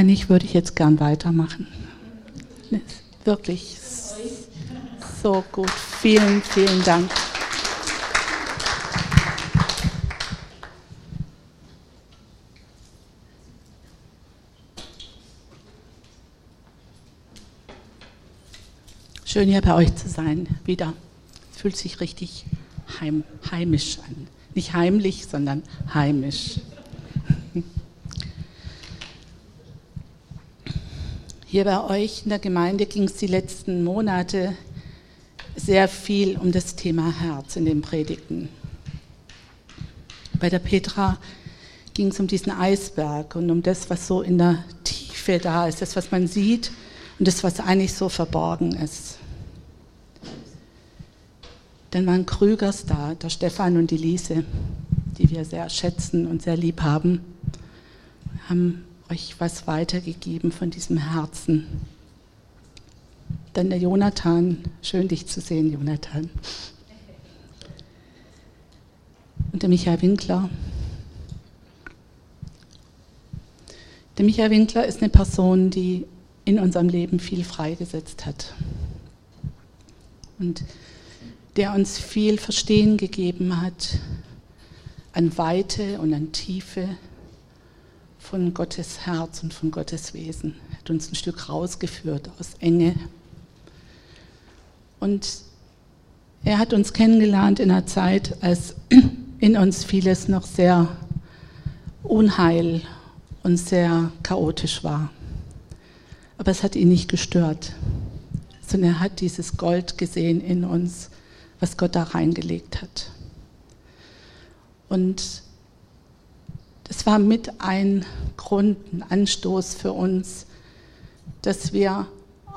Eigentlich würde ich jetzt gern weitermachen. Wirklich so gut. Vielen, vielen Dank. Schön hier bei euch zu sein, wieder. Fühlt sich richtig heim, heimisch an. Nicht heimlich, sondern heimisch. Hier bei euch in der Gemeinde ging es die letzten Monate sehr viel um das Thema Herz in den Predigten. Bei der Petra ging es um diesen Eisberg und um das, was so in der Tiefe da ist, das, was man sieht und das, was eigentlich so verborgen ist. Dann waren Krügers da, der Stefan und die Lise, die wir sehr schätzen und sehr lieb haben, haben euch was weitergegeben von diesem Herzen. Dann der Jonathan, schön dich zu sehen, Jonathan. Und der Michael Winkler. Der Michael Winkler ist eine Person, die in unserem Leben viel freigesetzt hat. Und der uns viel Verstehen gegeben hat an Weite und an Tiefe von Gottes Herz und von Gottes Wesen. Er hat uns ein Stück rausgeführt aus Enge. Und er hat uns kennengelernt in einer Zeit, als in uns vieles noch sehr unheil und sehr chaotisch war. Aber es hat ihn nicht gestört, sondern er hat dieses Gold gesehen in uns was Gott da reingelegt hat. Und das war mit ein Grund, ein Anstoß für uns, dass wir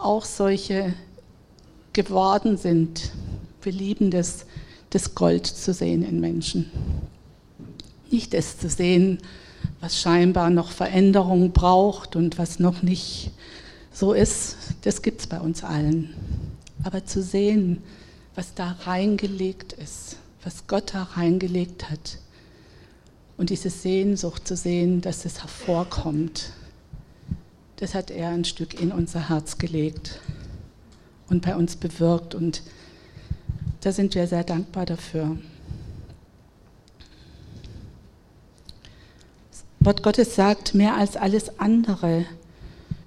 auch solche geworden sind. Wir lieben das, das Gold zu sehen in Menschen. Nicht das zu sehen, was scheinbar noch Veränderung braucht und was noch nicht so ist, das gibt es bei uns allen. Aber zu sehen, was da reingelegt ist, was Gott da reingelegt hat. Und diese Sehnsucht zu sehen, dass es hervorkommt, das hat er ein Stück in unser Herz gelegt und bei uns bewirkt. Und da sind wir sehr dankbar dafür. Das Wort Gottes sagt, mehr als alles andere,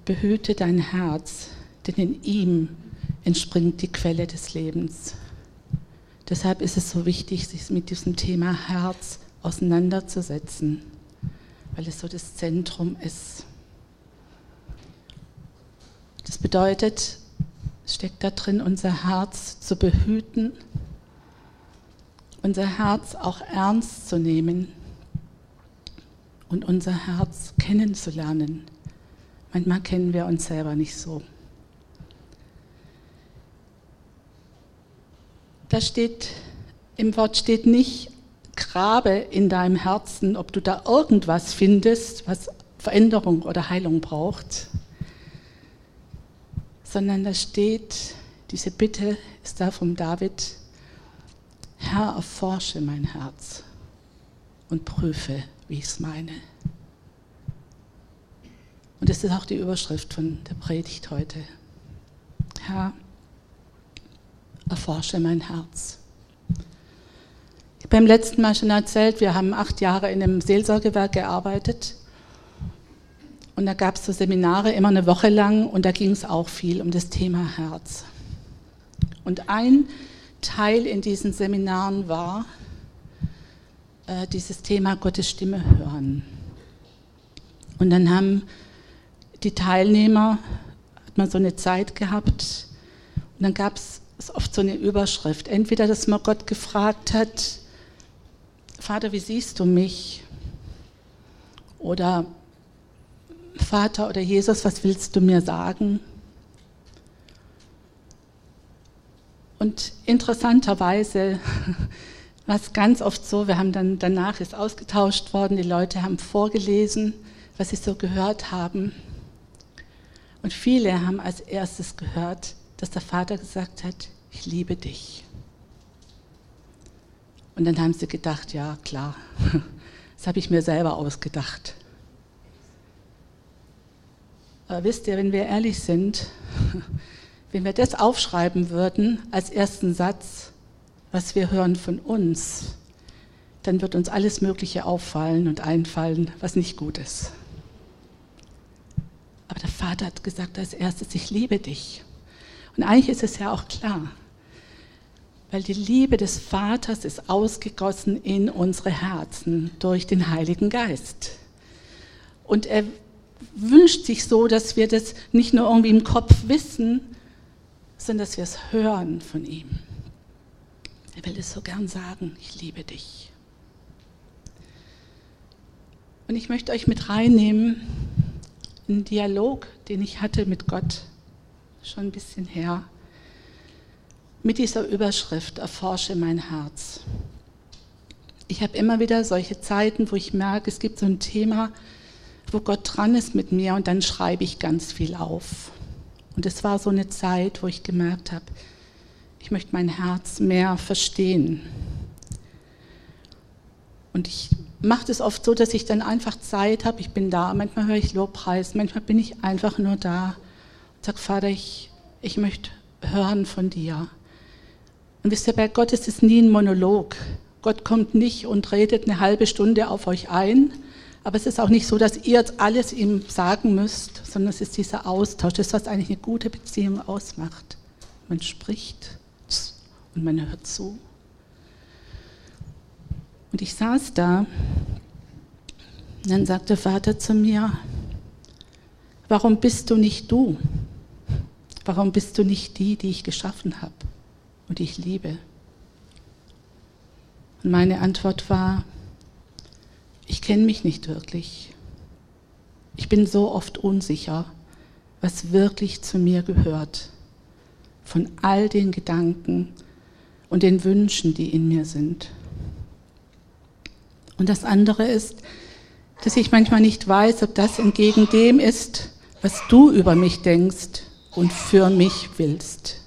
behüte dein Herz, denn in ihm entspringt die Quelle des Lebens. Deshalb ist es so wichtig, sich mit diesem Thema Herz auseinanderzusetzen, weil es so das Zentrum ist. Das bedeutet, es steckt da drin, unser Herz zu behüten, unser Herz auch ernst zu nehmen und unser Herz kennenzulernen. Manchmal kennen wir uns selber nicht so. Da steht, im Wort steht nicht, grabe in deinem Herzen, ob du da irgendwas findest, was Veränderung oder Heilung braucht, sondern da steht, diese Bitte ist da vom David, Herr, erforsche mein Herz und prüfe, wie ich es meine. Und das ist auch die Überschrift von der Predigt heute. Herr, erforsche mein Herz. Beim letzten Mal schon erzählt, wir haben acht Jahre in einem Seelsorgewerk gearbeitet. Und da gab es so Seminare immer eine Woche lang und da ging es auch viel um das Thema Herz. Und ein Teil in diesen Seminaren war äh, dieses Thema Gottes Stimme hören. Und dann haben die Teilnehmer, hat man so eine Zeit gehabt, und dann gab es oft so eine Überschrift. Entweder, dass man Gott gefragt hat, Vater, wie siehst du mich? Oder Vater oder Jesus, was willst du mir sagen? Und interessanterweise war es ganz oft so, wir haben dann danach ist ausgetauscht worden, die Leute haben vorgelesen, was sie so gehört haben. Und viele haben als erstes gehört, dass der Vater gesagt hat, ich liebe dich. Und dann haben sie gedacht, ja klar, das habe ich mir selber ausgedacht. Aber wisst ihr, wenn wir ehrlich sind, wenn wir das aufschreiben würden als ersten Satz, was wir hören von uns, dann wird uns alles Mögliche auffallen und einfallen, was nicht gut ist. Aber der Vater hat gesagt als erstes, ich liebe dich. Und eigentlich ist es ja auch klar, weil die Liebe des Vaters ist ausgegossen in unsere Herzen durch den Heiligen Geist. Und er wünscht sich so, dass wir das nicht nur irgendwie im Kopf wissen, sondern dass wir es hören von ihm. Er will es so gern sagen, ich liebe dich. Und ich möchte euch mit reinnehmen in einen Dialog, den ich hatte mit Gott, schon ein bisschen her, mit dieser Überschrift, erforsche mein Herz. Ich habe immer wieder solche Zeiten, wo ich merke, es gibt so ein Thema, wo Gott dran ist mit mir und dann schreibe ich ganz viel auf. Und es war so eine Zeit, wo ich gemerkt habe, ich möchte mein Herz mehr verstehen. Und ich mache das oft so, dass ich dann einfach Zeit habe, ich bin da, manchmal höre ich Lobpreis, manchmal bin ich einfach nur da und sage, Vater, ich, ich möchte hören von dir. Und wisst ihr, bei Gott ist es nie ein Monolog. Gott kommt nicht und redet eine halbe Stunde auf euch ein, aber es ist auch nicht so, dass ihr alles ihm sagen müsst, sondern es ist dieser Austausch, das was eigentlich eine gute Beziehung ausmacht. Man spricht und man hört zu. Und ich saß da und dann sagte der Vater zu mir, warum bist du nicht du? Warum bist du nicht die, die ich geschaffen habe und ich liebe? Und meine Antwort war, ich kenne mich nicht wirklich. Ich bin so oft unsicher, was wirklich zu mir gehört. Von all den Gedanken und den Wünschen, die in mir sind. Und das andere ist, dass ich manchmal nicht weiß, ob das entgegen dem ist, was du über mich denkst und für mich willst.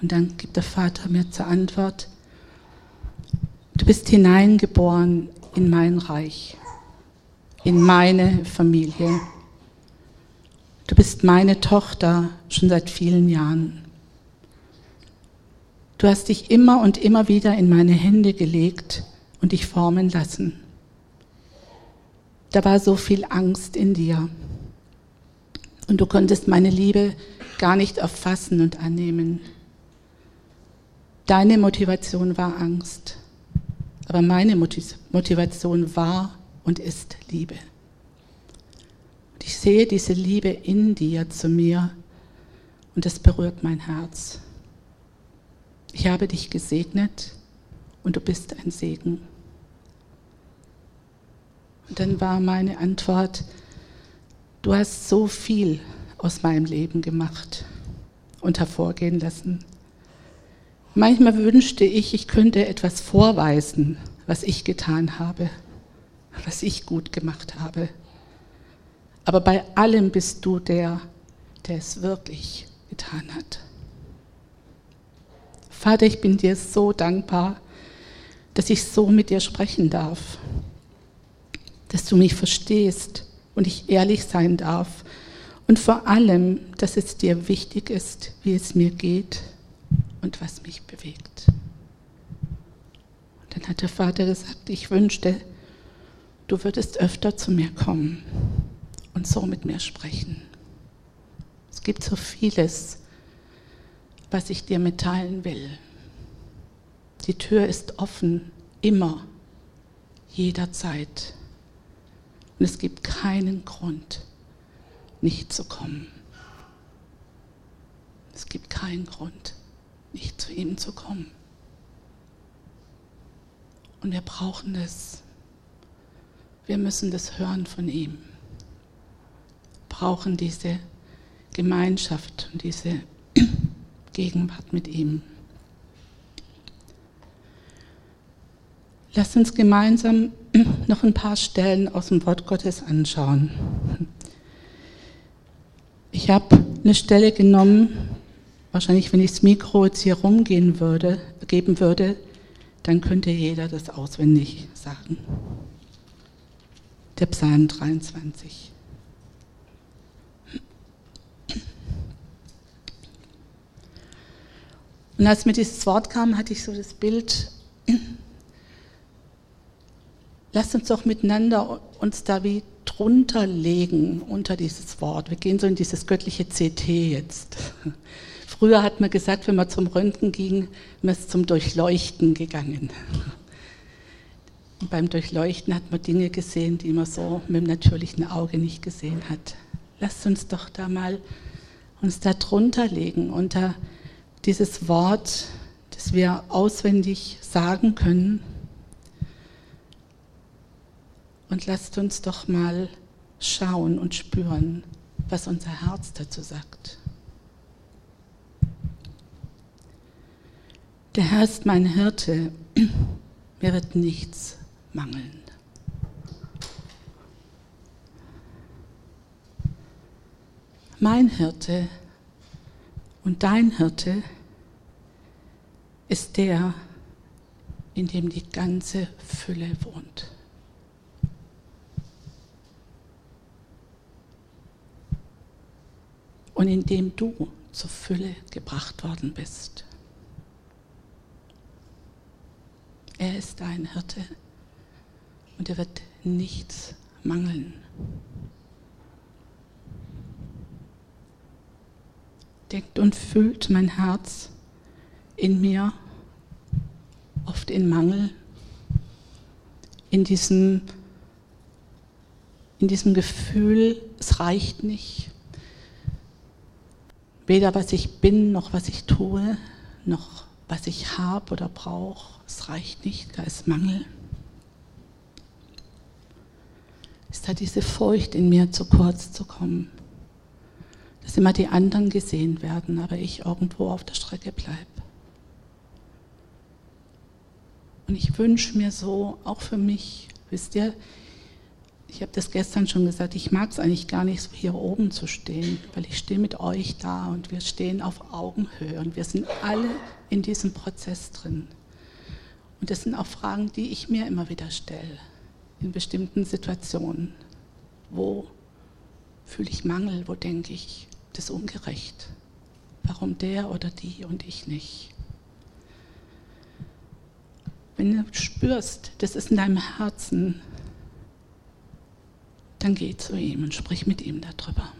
Und dann gibt der Vater mir zur Antwort, Du bist hineingeboren in mein Reich, in meine Familie. Du bist meine Tochter schon seit vielen Jahren. Du hast dich immer und immer wieder in meine Hände gelegt und dich formen lassen. Da war so viel Angst in dir. Und du konntest meine Liebe gar nicht erfassen und annehmen. Deine Motivation war Angst. Aber meine Motivation war und ist Liebe. Und ich sehe diese Liebe in dir zu mir und es berührt mein Herz. Ich habe dich gesegnet und du bist ein Segen. Und dann war meine Antwort, du hast so viel aus meinem Leben gemacht und hervorgehen lassen. Manchmal wünschte ich, ich könnte etwas vorweisen, was ich getan habe, was ich gut gemacht habe. Aber bei allem bist du der, der es wirklich getan hat. Vater, ich bin dir so dankbar, dass ich so mit dir sprechen darf, dass du mich verstehst und ich ehrlich sein darf und vor allem, dass es dir wichtig ist, wie es mir geht und was mich bewegt. Und dann hat der Vater gesagt, ich wünschte, du würdest öfter zu mir kommen und so mit mir sprechen. Es gibt so vieles, was ich dir mitteilen will. Die Tür ist offen, immer, jederzeit. Und es gibt keinen Grund, nicht zu kommen. Es gibt keinen Grund nicht zu ihm zu kommen. Und wir brauchen das. Wir müssen das hören von ihm. Brauchen diese Gemeinschaft und diese Gegenwart mit ihm. Lasst uns gemeinsam noch ein paar Stellen aus dem Wort Gottes anschauen. Ich habe eine Stelle genommen, Wahrscheinlich, wenn ich das Mikro jetzt hier rumgehen würde, geben würde, dann könnte jeder das auswendig sagen. Der Psalm 23. Und als mir dieses Wort kam, hatte ich so das Bild, lasst uns doch miteinander uns da wie drunter legen, unter dieses Wort. Wir gehen so in dieses göttliche CT jetzt. Früher hat man gesagt, wenn man zum Röntgen ging, man ist zum Durchleuchten gegangen. Und beim Durchleuchten hat man Dinge gesehen, die man so mit dem natürlichen Auge nicht gesehen hat. Lasst uns doch da mal uns da drunter legen unter dieses Wort, das wir auswendig sagen können. Und lasst uns doch mal schauen und spüren, was unser Herz dazu sagt. Der Herr ist mein Hirte, mir wird nichts mangeln. Mein Hirte und dein Hirte ist der, in dem die ganze Fülle wohnt. Und in dem du zur Fülle gebracht worden bist. Er ist dein Hirte und er wird nichts mangeln. Denkt und fühlt mein Herz in mir oft in Mangel, in diesem, in diesem Gefühl, es reicht nicht. Weder was ich bin, noch was ich tue, noch was ich habe oder brauche. Es reicht nicht, da ist Mangel ist da diese Furcht in mir zu kurz zu kommen. Dass immer die anderen gesehen werden, aber ich irgendwo auf der Strecke bleibe. Und ich wünsche mir so, auch für mich, wisst ihr, ich habe das gestern schon gesagt, ich mag es eigentlich gar nicht, so hier oben zu stehen, weil ich stehe mit euch da und wir stehen auf Augenhöhe und wir sind alle in diesem Prozess drin. Und das sind auch Fragen, die ich mir immer wieder stelle in bestimmten Situationen. Wo fühle ich Mangel? Wo denke ich, das ist ungerecht? Warum der oder die und ich nicht? Wenn du spürst, das ist in deinem Herzen, dann geh zu ihm und sprich mit ihm darüber.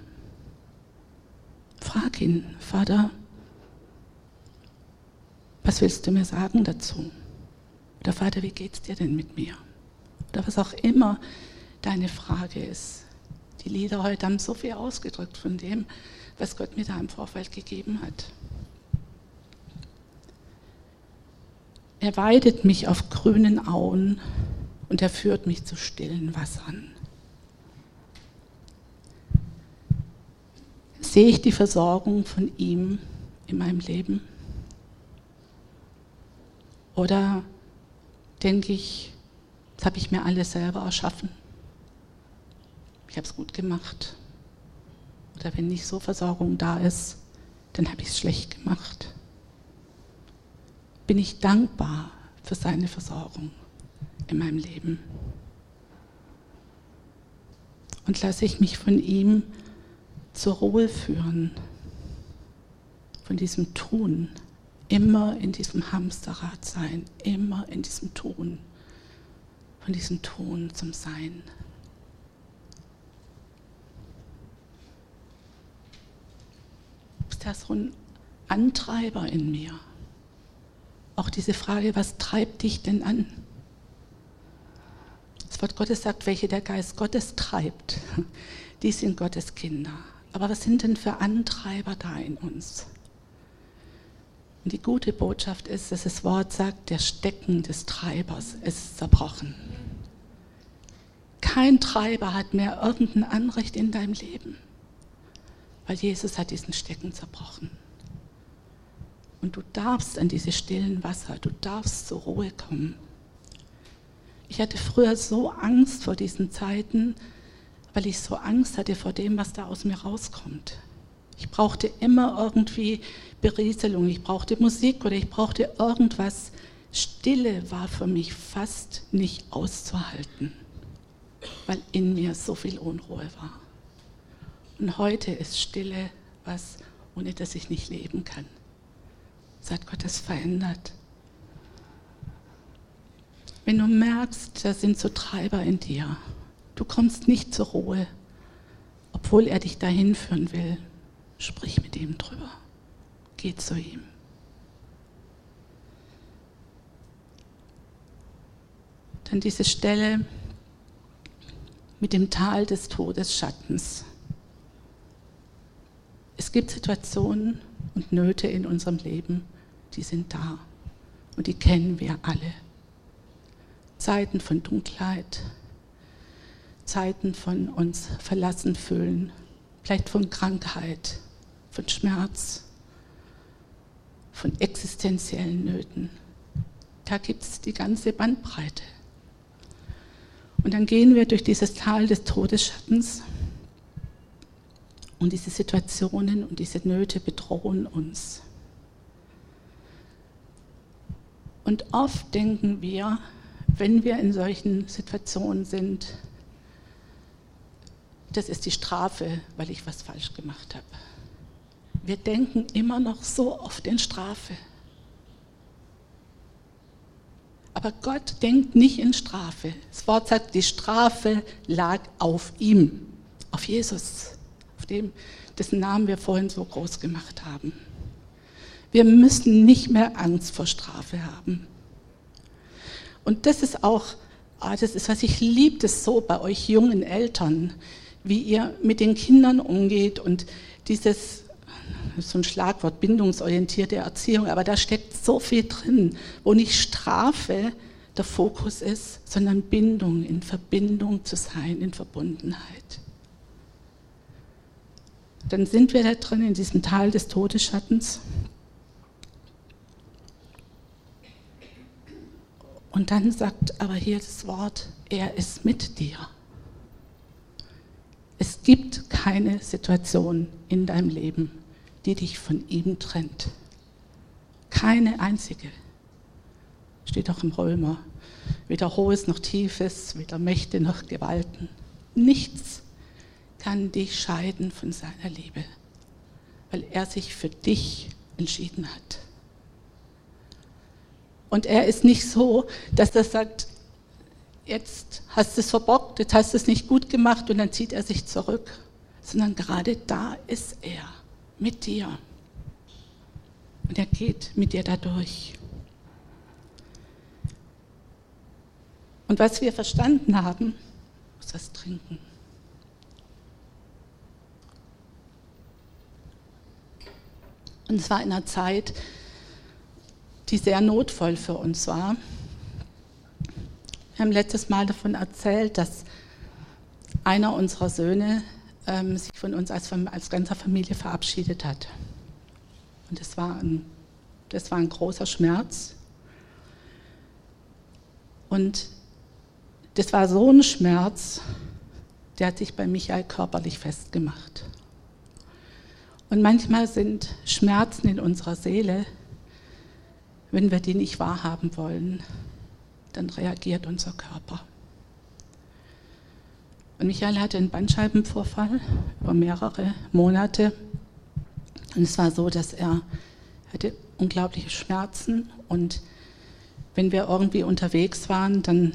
Frag ihn, Vater, was willst du mir sagen dazu? Oder Vater, wie geht's dir denn mit mir? oder was auch immer deine Frage ist. Die Lieder heute haben so viel ausgedrückt von dem, was Gott mir da im Vorfeld gegeben hat. Er weidet mich auf grünen Auen und er führt mich zu stillen Wassern. Sehe ich die Versorgung von ihm in meinem Leben? Oder denke ich, das habe ich mir alles selber erschaffen. Ich habe es gut gemacht. Oder wenn nicht so Versorgung da ist, dann habe ich es schlecht gemacht. Bin ich dankbar für seine Versorgung in meinem Leben? Und lasse ich mich von ihm zur Ruhe führen, von diesem Tun, immer in diesem Hamsterrad sein, immer in diesem Tun von diesem Ton zum Sein. Ist das so ein Antreiber in mir? Auch diese Frage, was treibt dich denn an? Das Wort Gottes sagt, welche der Geist Gottes treibt, die sind Gottes Kinder. Aber was sind denn für Antreiber da in uns? Und die gute Botschaft ist, dass das Wort sagt, der Stecken des Treibers ist zerbrochen. Kein Treiber hat mehr irgendein Anrecht in deinem Leben, weil Jesus hat diesen Stecken zerbrochen. Und du darfst an diese stillen Wasser, du darfst zur Ruhe kommen. Ich hatte früher so Angst vor diesen Zeiten, weil ich so Angst hatte vor dem, was da aus mir rauskommt. Ich brauchte immer irgendwie Berieselung, ich brauchte Musik oder ich brauchte irgendwas. Stille war für mich fast nicht auszuhalten, weil in mir so viel Unruhe war. Und heute ist Stille was, ohne das ich nicht leben kann. seit Gott es verändert. Wenn du merkst, da sind so Treiber in dir, du kommst nicht zur Ruhe, obwohl er dich dahin führen will, sprich mit ihm drüber. Geh zu ihm. Dann diese Stelle mit dem Tal des Todesschattens. Es gibt Situationen und Nöte in unserem Leben, die sind da und die kennen wir alle. Zeiten von Dunkelheit, Zeiten von uns verlassen fühlen, vielleicht von Krankheit, von Schmerz, von existenziellen Nöten. Da gibt es die ganze Bandbreite. Und dann gehen wir durch dieses Tal des Todesschattens und diese Situationen und diese Nöte bedrohen uns. Und oft denken wir, wenn wir in solchen Situationen sind, das ist die Strafe, weil ich was falsch gemacht habe. Wir denken immer noch so oft in Strafe. Aber Gott denkt nicht in Strafe. Das Wort sagt, die Strafe lag auf ihm, auf Jesus dem, dessen Namen wir vorhin so groß gemacht haben. Wir müssen nicht mehr Angst vor Strafe haben. Und das ist auch, ah, das ist, was ich liebe, das so bei euch jungen Eltern, wie ihr mit den Kindern umgeht und dieses, so ein Schlagwort, bindungsorientierte Erziehung, aber da steckt so viel drin, wo nicht Strafe der Fokus ist, sondern Bindung, in Verbindung zu sein, in Verbundenheit dann sind wir da drin in diesem Tal des Todesschattens. Und dann sagt aber hier das Wort, er ist mit dir. Es gibt keine Situation in deinem Leben, die dich von ihm trennt. Keine einzige. Steht auch im Römer. Weder Hohes noch Tiefes, weder Mächte noch Gewalten. Nichts kann dich scheiden von seiner Liebe, weil er sich für dich entschieden hat. Und er ist nicht so, dass er sagt, jetzt hast du es verbockt, jetzt hast du es nicht gut gemacht und dann zieht er sich zurück, sondern gerade da ist er mit dir. Und er geht mit dir dadurch. Und was wir verstanden haben, muss was trinken. Und es war in einer Zeit, die sehr notvoll für uns war. Wir haben letztes Mal davon erzählt, dass einer unserer Söhne ähm, sich von uns als, als ganzer Familie verabschiedet hat. Und das war, ein, das war ein großer Schmerz. Und das war so ein Schmerz, der hat sich bei Michael körperlich festgemacht. Und manchmal sind Schmerzen in unserer Seele, wenn wir die nicht wahrhaben wollen, dann reagiert unser Körper. Und Michael hatte einen Bandscheibenvorfall über mehrere Monate. Und es war so, dass er hatte unglaubliche Schmerzen und wenn wir irgendwie unterwegs waren, dann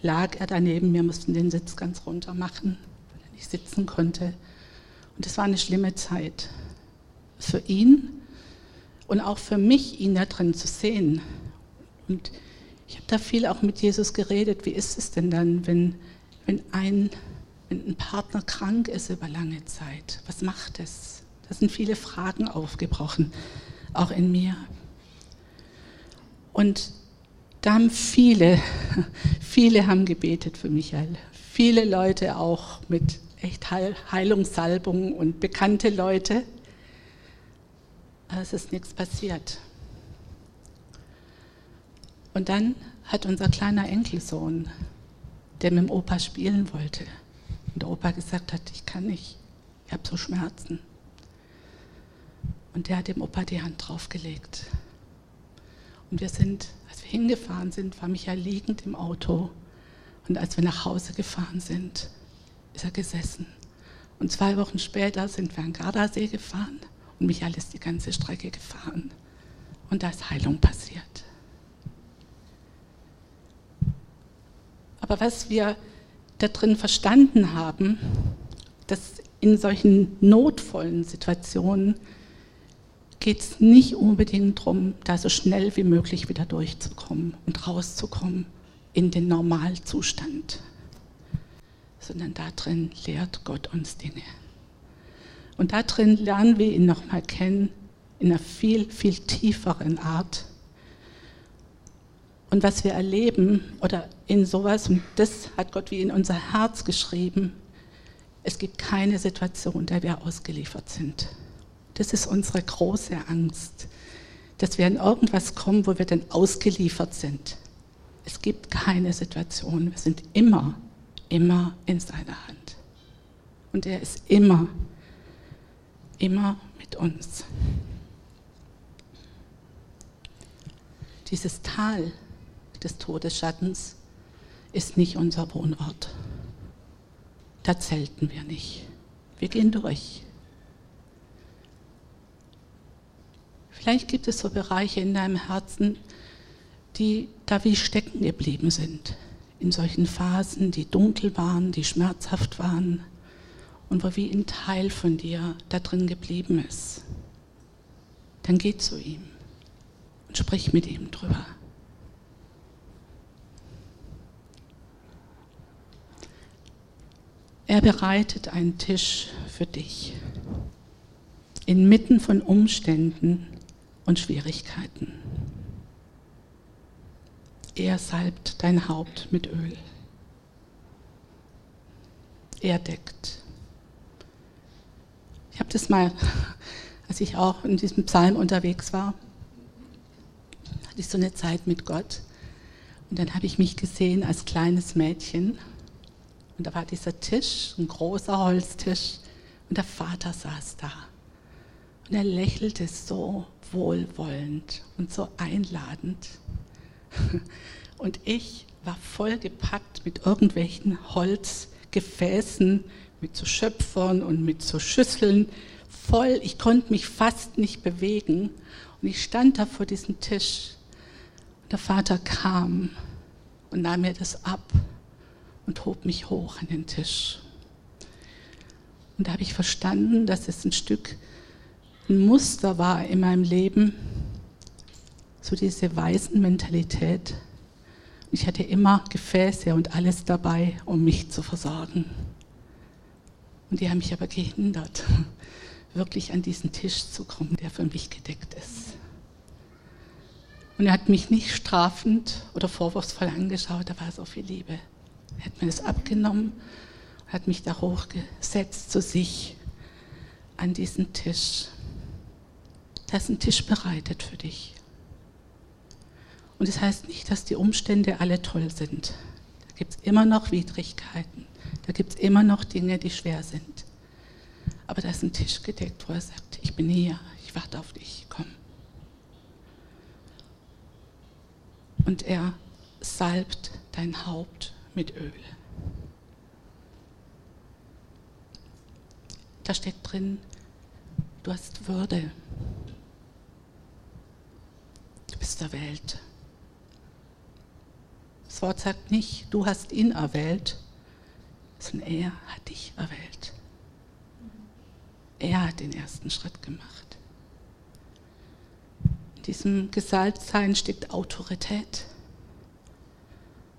lag er daneben. Wir mussten den Sitz ganz runter machen, weil er nicht sitzen konnte. Und es war eine schlimme Zeit für ihn und auch für mich, ihn da drin zu sehen. Und ich habe da viel auch mit Jesus geredet. Wie ist es denn dann, wenn, wenn, ein, wenn ein Partner krank ist über lange Zeit? Was macht es? Da sind viele Fragen aufgebrochen, auch in mir. Und da haben viele, viele haben gebetet für Michael. Viele Leute auch mit echt Heilungssalbungen und bekannte Leute es ist nichts passiert. Und dann hat unser kleiner Enkelsohn, der mit dem Opa spielen wollte, und der Opa gesagt hat, ich kann nicht, ich habe so Schmerzen. Und der hat dem Opa die Hand draufgelegt. Und wir sind, als wir hingefahren sind, war Michael liegend im Auto. Und als wir nach Hause gefahren sind, ist er gesessen. Und zwei Wochen später sind wir an Gardasee gefahren und Michael ist die ganze Strecke gefahren und da ist Heilung passiert. Aber was wir da drin verstanden haben, dass in solchen notvollen Situationen geht es nicht unbedingt darum, da so schnell wie möglich wieder durchzukommen und rauszukommen in den Normalzustand, sondern darin lehrt Gott uns Dinge. Und darin lernen wir ihn nochmal kennen in einer viel, viel tieferen Art. Und was wir erleben oder in sowas, und das hat Gott wie in unser Herz geschrieben, es gibt keine Situation, der wir ausgeliefert sind. Das ist unsere große Angst, dass wir in irgendwas kommen, wo wir dann ausgeliefert sind. Es gibt keine Situation. Wir sind immer, immer in seiner Hand. Und er ist immer, immer mit uns. Dieses Tal des Todesschattens ist nicht unser Wohnort. Da zelten wir nicht. Wir gehen durch. Vielleicht gibt es so Bereiche in deinem Herzen, die da wie stecken geblieben sind. In solchen Phasen, die dunkel waren, die schmerzhaft waren und wo wie ein Teil von dir da drin geblieben ist. Dann geh zu ihm und sprich mit ihm drüber. Er bereitet einen Tisch für dich inmitten von Umständen und Schwierigkeiten. Er salbt dein Haupt mit Öl. Er deckt. Ich habe das mal, als ich auch in diesem Psalm unterwegs war, hatte ich so eine Zeit mit Gott. Und dann habe ich mich gesehen als kleines Mädchen. Und da war dieser Tisch, ein großer Holztisch. Und der Vater saß da. Und er lächelte so wohlwollend und so einladend. Und ich war voll gepackt mit irgendwelchen Holzgefäßen, mit so Schöpfern und mit so Schüsseln. Voll, ich konnte mich fast nicht bewegen. Und ich stand da vor diesem Tisch. Und der Vater kam und nahm mir das ab und hob mich hoch an den Tisch. Und da habe ich verstanden, dass es ein Stück ein Muster war in meinem Leben, so diese Waisenmentalität. Ich hatte immer Gefäße und alles dabei, um mich zu versorgen. Und die haben mich aber gehindert, wirklich an diesen Tisch zu kommen, der für mich gedeckt ist. Und er hat mich nicht strafend oder vorwurfsvoll angeschaut, da war so viel Liebe. Er hat mir das abgenommen hat mich da hochgesetzt zu sich an diesen Tisch. Da ist ein Tisch bereitet für dich. Und das heißt nicht, dass die Umstände alle toll sind. Da gibt es immer noch Widrigkeiten. Da gibt es immer noch Dinge, die schwer sind. Aber da ist ein Tisch gedeckt, wo er sagt, ich bin hier, ich warte auf dich, komm. Und er salbt dein Haupt mit Öl. Da steht drin, du hast Würde bist erwählt. Das Wort sagt nicht, du hast ihn erwählt, sondern er hat dich erwählt. Er hat den ersten Schritt gemacht. In diesem Gesalbtsein steckt Autorität.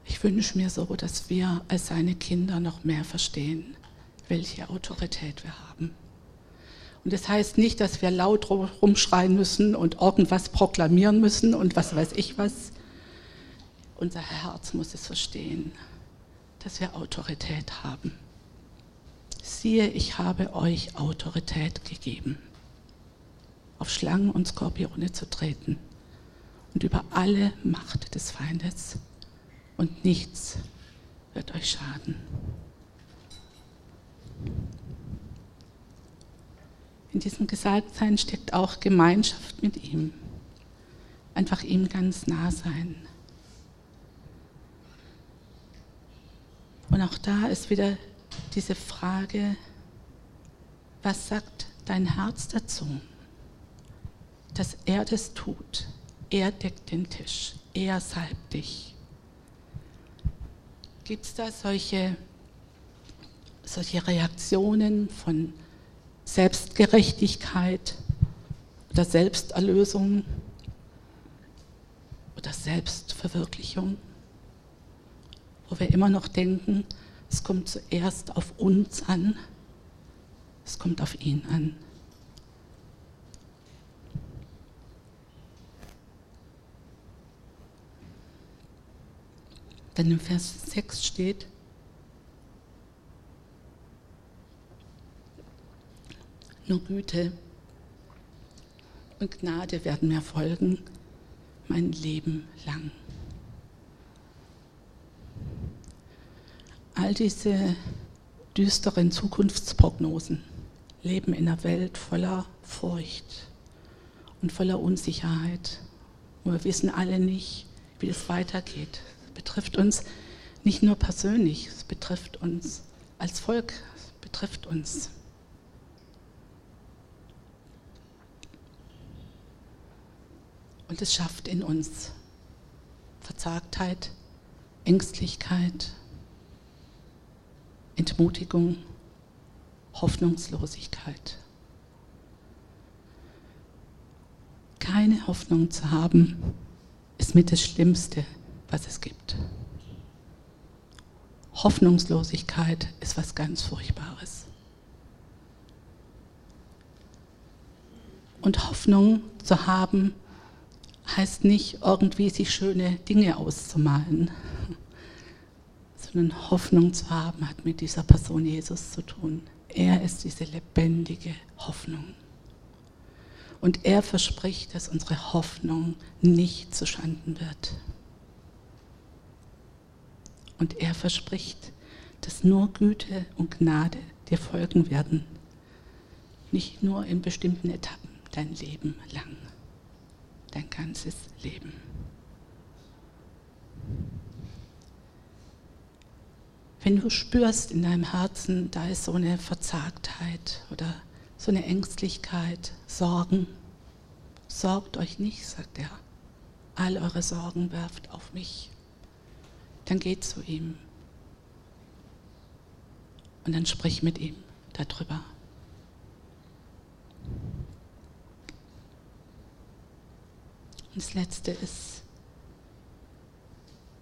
Ich wünsche mir so, dass wir als seine Kinder noch mehr verstehen, welche Autorität wir haben. Und das heißt nicht, dass wir laut rumschreien müssen und irgendwas proklamieren müssen und was weiß ich was. Unser Herz muss es verstehen, dass wir Autorität haben. Siehe, ich habe euch Autorität gegeben, auf Schlangen und Skorpione zu treten und über alle Macht des Feindes und nichts wird euch schaden. In diesem Gesalbtsein steckt auch Gemeinschaft mit ihm. Einfach ihm ganz nah sein. Und auch da ist wieder diese Frage, was sagt dein Herz dazu, dass er das tut er deckt den Tisch, er salbt dich. Gibt es da solche, solche Reaktionen von Selbstgerechtigkeit oder Selbsterlösung oder Selbstverwirklichung, wo wir immer noch denken, es kommt zuerst auf uns an, es kommt auf ihn an. Denn im Vers 6 steht, nur Güte und Gnade werden mir folgen mein Leben lang. All diese düsteren Zukunftsprognosen leben in einer Welt voller Furcht und voller Unsicherheit. Und wir wissen alle nicht, wie es weitergeht. Betrifft uns nicht nur persönlich, es betrifft uns als Volk, es betrifft uns. Und es schafft in uns Verzagtheit, Ängstlichkeit, Entmutigung, Hoffnungslosigkeit. Keine Hoffnung zu haben, ist mit das Schlimmste, was es gibt. Hoffnungslosigkeit ist was ganz Furchtbares. Und Hoffnung zu haben, heißt nicht irgendwie sich schöne Dinge auszumalen, sondern Hoffnung zu haben hat mit dieser Person Jesus zu tun. Er ist diese lebendige Hoffnung. Und er verspricht, dass unsere Hoffnung nicht zuschanden wird. Und er verspricht, dass nur Güte und Gnade dir folgen werden. Nicht nur in bestimmten Etappen dein Leben lang dein ganzes Leben. Wenn du spürst in deinem Herzen, da ist so eine Verzagtheit oder so eine Ängstlichkeit, Sorgen, sorgt euch nicht, sagt er. All eure Sorgen werft auf mich. Dann geht zu ihm und dann sprich mit ihm darüber. Und das Letzte ist,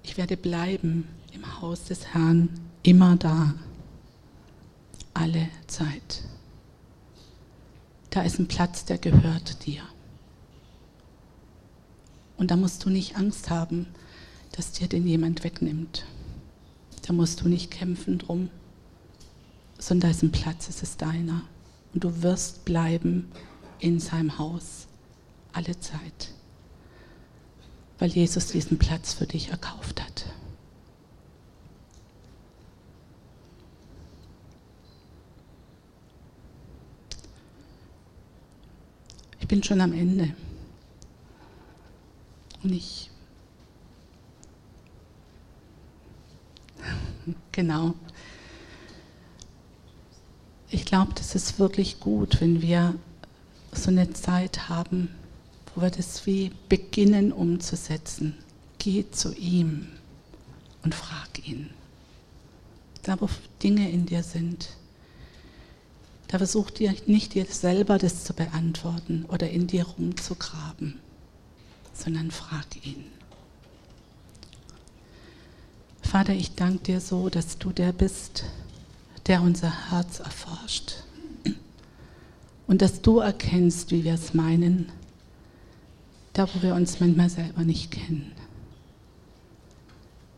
ich werde bleiben im Haus des Herrn immer da, alle Zeit. Da ist ein Platz, der gehört dir. Und da musst du nicht Angst haben, dass dir den jemand wegnimmt. Da musst du nicht kämpfen drum, sondern da ist ein Platz, es ist deiner. Und du wirst bleiben in seinem Haus alle Zeit weil Jesus diesen Platz für dich erkauft hat. Ich bin schon am Ende. Und ich. Genau. Ich glaube, das ist wirklich gut, wenn wir so eine Zeit haben, wo wir das wie beginnen umzusetzen. Geh zu ihm und frag ihn. Da, wo Dinge in dir sind, da versuch dir nicht dir selber das zu beantworten oder in dir rumzugraben, sondern frag ihn. Vater, ich danke dir so, dass du der bist, der unser Herz erforscht. Und dass du erkennst, wie wir es meinen da wo wir uns manchmal selber nicht kennen.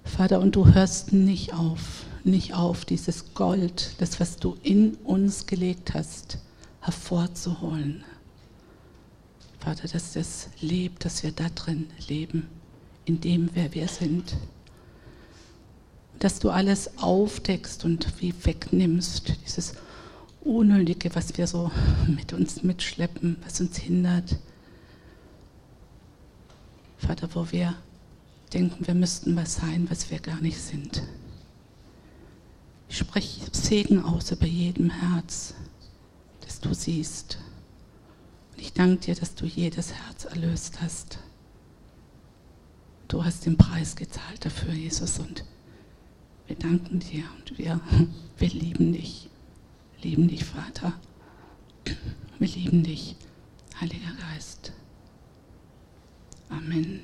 Vater, und du hörst nicht auf, nicht auf, dieses Gold, das, was du in uns gelegt hast, hervorzuholen. Vater, dass das lebt, dass wir da drin leben, in dem, wer wir sind. Dass du alles aufdeckst und wie wegnimmst, dieses Unnötige, was wir so mit uns mitschleppen, was uns hindert Vater, wo wir denken, wir müssten was sein, was wir gar nicht sind. Ich spreche Segen aus über jedem Herz, das du siehst. Und ich danke dir, dass du jedes Herz erlöst hast. du hast den Preis gezahlt dafür, Jesus. Und wir danken dir und wir, wir lieben dich. lieben dich, Vater. Wir lieben dich, Heiliger Geist. Amen.